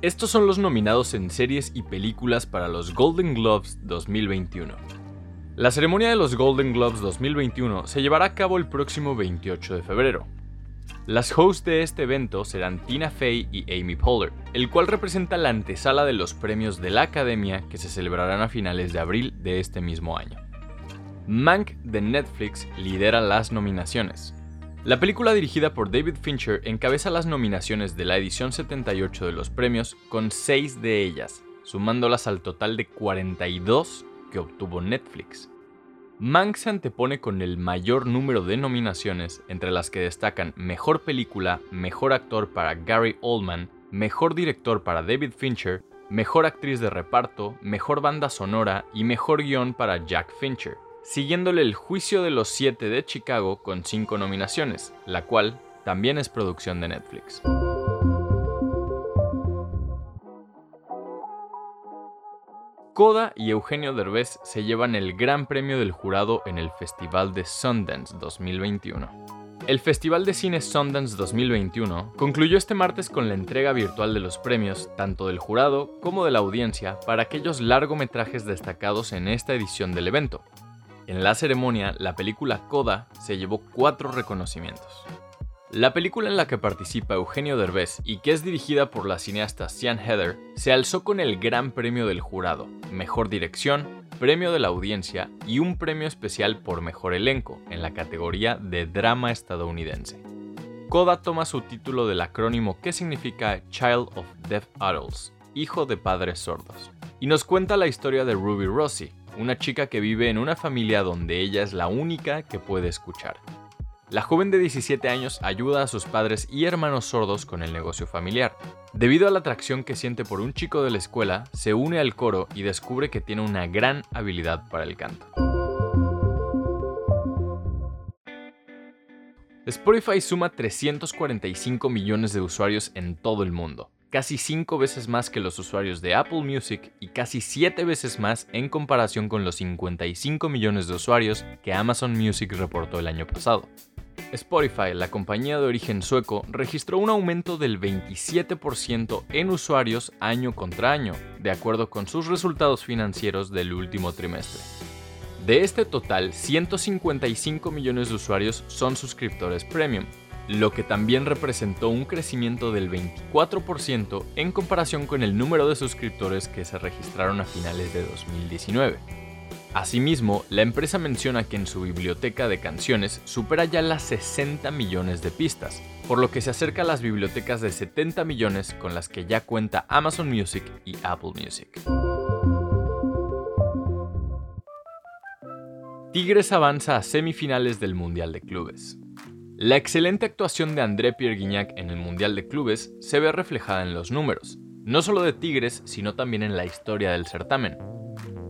Estos son los nominados en series y películas para los Golden Globes 2021. La ceremonia de los Golden Globes 2021 se llevará a cabo el próximo 28 de febrero. Las hosts de este evento serán Tina Fey y Amy Poehler, el cual representa la antesala de los premios de la Academia que se celebrarán a finales de abril de este mismo año. Mank de Netflix lidera las nominaciones. La película dirigida por David Fincher encabeza las nominaciones de la edición 78 de los premios con 6 de ellas, sumándolas al total de 42 que obtuvo Netflix. Mank se antepone con el mayor número de nominaciones, entre las que destacan Mejor Película, Mejor Actor para Gary Oldman, Mejor Director para David Fincher, Mejor Actriz de Reparto, Mejor Banda Sonora y Mejor Guión para Jack Fincher, siguiéndole el Juicio de los Siete de Chicago con cinco nominaciones, la cual también es producción de Netflix. Coda y Eugenio Derbez se llevan el Gran Premio del Jurado en el Festival de Sundance 2021. El Festival de Cine Sundance 2021 concluyó este martes con la entrega virtual de los premios, tanto del jurado como de la audiencia, para aquellos largometrajes destacados en esta edición del evento. En la ceremonia, la película Coda se llevó cuatro reconocimientos. La película en la que participa Eugenio Derbez y que es dirigida por la cineasta Sian Heather se alzó con el Gran Premio del Jurado, Mejor Dirección, Premio de la Audiencia y un premio especial por Mejor Elenco en la categoría de Drama estadounidense. Coda toma su título del acrónimo que significa Child of Deaf Adults, hijo de padres sordos, y nos cuenta la historia de Ruby Rossi, una chica que vive en una familia donde ella es la única que puede escuchar. La joven de 17 años ayuda a sus padres y hermanos sordos con el negocio familiar. Debido a la atracción que siente por un chico de la escuela, se une al coro y descubre que tiene una gran habilidad para el canto. Spotify suma 345 millones de usuarios en todo el mundo, casi 5 veces más que los usuarios de Apple Music y casi 7 veces más en comparación con los 55 millones de usuarios que Amazon Music reportó el año pasado. Spotify, la compañía de origen sueco, registró un aumento del 27% en usuarios año contra año, de acuerdo con sus resultados financieros del último trimestre. De este total, 155 millones de usuarios son suscriptores premium, lo que también representó un crecimiento del 24% en comparación con el número de suscriptores que se registraron a finales de 2019. Asimismo, la empresa menciona que en su biblioteca de canciones supera ya las 60 millones de pistas, por lo que se acerca a las bibliotecas de 70 millones con las que ya cuenta Amazon Music y Apple Music. Tigres avanza a semifinales del Mundial de Clubes. La excelente actuación de André Pierre Guignac en el Mundial de Clubes se ve reflejada en los números, no solo de Tigres, sino también en la historia del certamen.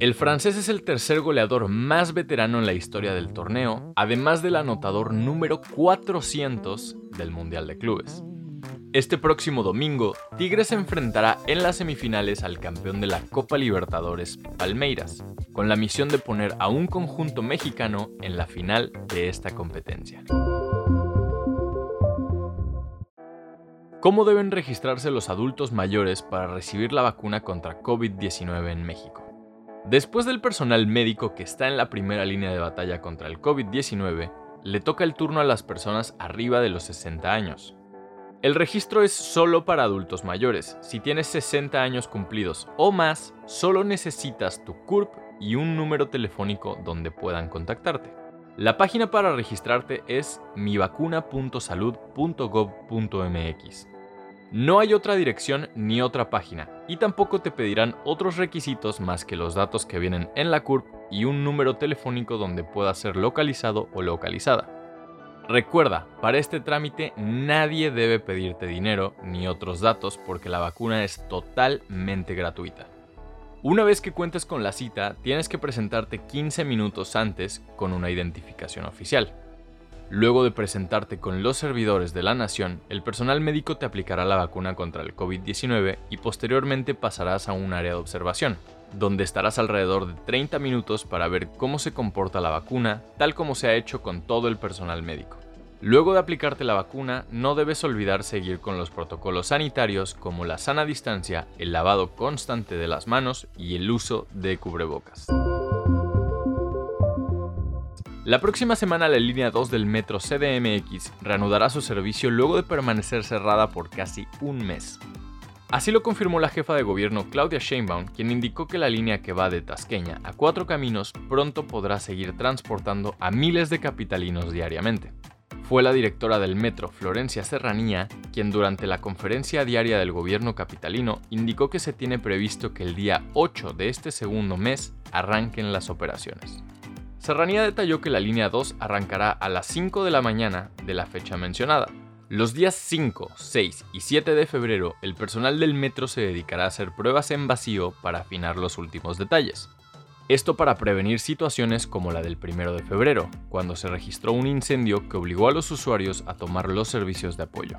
El francés es el tercer goleador más veterano en la historia del torneo, además del anotador número 400 del Mundial de Clubes. Este próximo domingo, Tigres se enfrentará en las semifinales al campeón de la Copa Libertadores, Palmeiras, con la misión de poner a un conjunto mexicano en la final de esta competencia. ¿Cómo deben registrarse los adultos mayores para recibir la vacuna contra COVID-19 en México? Después del personal médico que está en la primera línea de batalla contra el COVID-19, le toca el turno a las personas arriba de los 60 años. El registro es solo para adultos mayores. Si tienes 60 años cumplidos o más, solo necesitas tu CURP y un número telefónico donde puedan contactarte. La página para registrarte es mivacuna.salud.gov.mx. No hay otra dirección ni otra página, y tampoco te pedirán otros requisitos más que los datos que vienen en la CURP y un número telefónico donde pueda ser localizado o localizada. Recuerda, para este trámite nadie debe pedirte dinero ni otros datos porque la vacuna es totalmente gratuita. Una vez que cuentes con la cita, tienes que presentarte 15 minutos antes con una identificación oficial. Luego de presentarte con los servidores de la nación, el personal médico te aplicará la vacuna contra el COVID-19 y posteriormente pasarás a un área de observación, donde estarás alrededor de 30 minutos para ver cómo se comporta la vacuna, tal como se ha hecho con todo el personal médico. Luego de aplicarte la vacuna, no debes olvidar seguir con los protocolos sanitarios como la sana distancia, el lavado constante de las manos y el uso de cubrebocas. La próxima semana la línea 2 del metro CDMX reanudará su servicio luego de permanecer cerrada por casi un mes. Así lo confirmó la jefa de gobierno Claudia Sheinbaum, quien indicó que la línea que va de Tasqueña a Cuatro Caminos pronto podrá seguir transportando a miles de capitalinos diariamente. Fue la directora del metro, Florencia Serranía, quien durante la conferencia diaria del gobierno capitalino indicó que se tiene previsto que el día 8 de este segundo mes arranquen las operaciones. Serranía detalló que la línea 2 arrancará a las 5 de la mañana de la fecha mencionada. Los días 5, 6 y 7 de febrero, el personal del metro se dedicará a hacer pruebas en vacío para afinar los últimos detalles. Esto para prevenir situaciones como la del 1 de febrero, cuando se registró un incendio que obligó a los usuarios a tomar los servicios de apoyo.